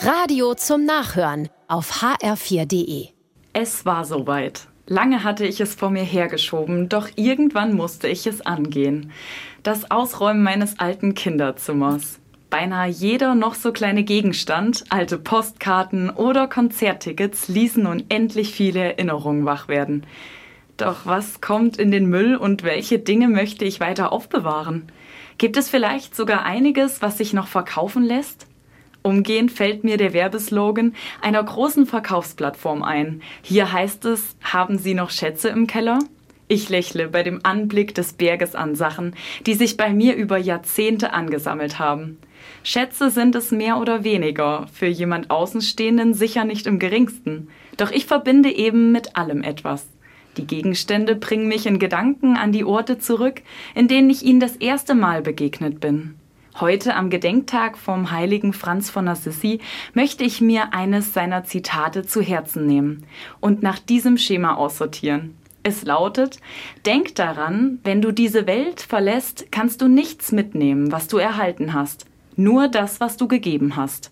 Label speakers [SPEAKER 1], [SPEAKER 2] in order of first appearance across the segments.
[SPEAKER 1] Radio zum Nachhören auf hr4.de.
[SPEAKER 2] Es war soweit. Lange hatte ich es vor mir hergeschoben, doch irgendwann musste ich es angehen. Das Ausräumen meines alten Kinderzimmers. Beinahe jeder noch so kleine Gegenstand, alte Postkarten oder Konzerttickets ließen nun endlich viele Erinnerungen wach werden. Doch was kommt in den Müll und welche Dinge möchte ich weiter aufbewahren? Gibt es vielleicht sogar einiges, was sich noch verkaufen lässt? Umgehend fällt mir der Werbeslogan einer großen Verkaufsplattform ein. Hier heißt es, haben Sie noch Schätze im Keller? Ich lächle bei dem Anblick des Berges an Sachen, die sich bei mir über Jahrzehnte angesammelt haben. Schätze sind es mehr oder weniger, für jemand Außenstehenden sicher nicht im geringsten. Doch ich verbinde eben mit allem etwas. Die Gegenstände bringen mich in Gedanken an die Orte zurück, in denen ich ihnen das erste Mal begegnet bin. Heute am Gedenktag vom heiligen Franz von Assisi möchte ich mir eines seiner Zitate zu Herzen nehmen und nach diesem Schema aussortieren. Es lautet, denk daran, wenn du diese Welt verlässt, kannst du nichts mitnehmen, was du erhalten hast nur das, was du gegeben hast.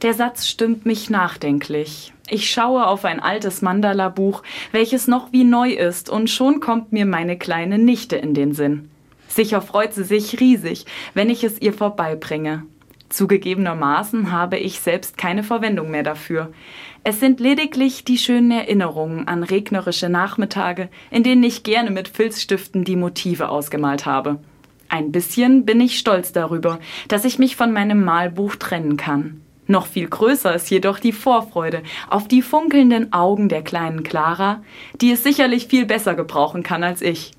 [SPEAKER 2] Der Satz stimmt mich nachdenklich. Ich schaue auf ein altes Mandala-Buch, welches noch wie neu ist, und schon kommt mir meine kleine Nichte in den Sinn. Sicher freut sie sich riesig, wenn ich es ihr vorbeibringe. Zugegebenermaßen habe ich selbst keine Verwendung mehr dafür. Es sind lediglich die schönen Erinnerungen an regnerische Nachmittage, in denen ich gerne mit Filzstiften die Motive ausgemalt habe. Ein bisschen bin ich stolz darüber, dass ich mich von meinem Malbuch trennen kann. Noch viel größer ist jedoch die Vorfreude auf die funkelnden Augen der kleinen Clara, die es sicherlich viel besser gebrauchen kann als ich.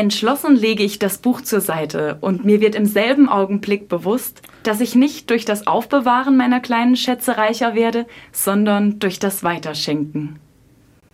[SPEAKER 2] Entschlossen lege ich das Buch zur Seite und mir wird im selben Augenblick bewusst, dass ich nicht durch das Aufbewahren meiner kleinen Schätze reicher werde, sondern durch das Weiterschenken.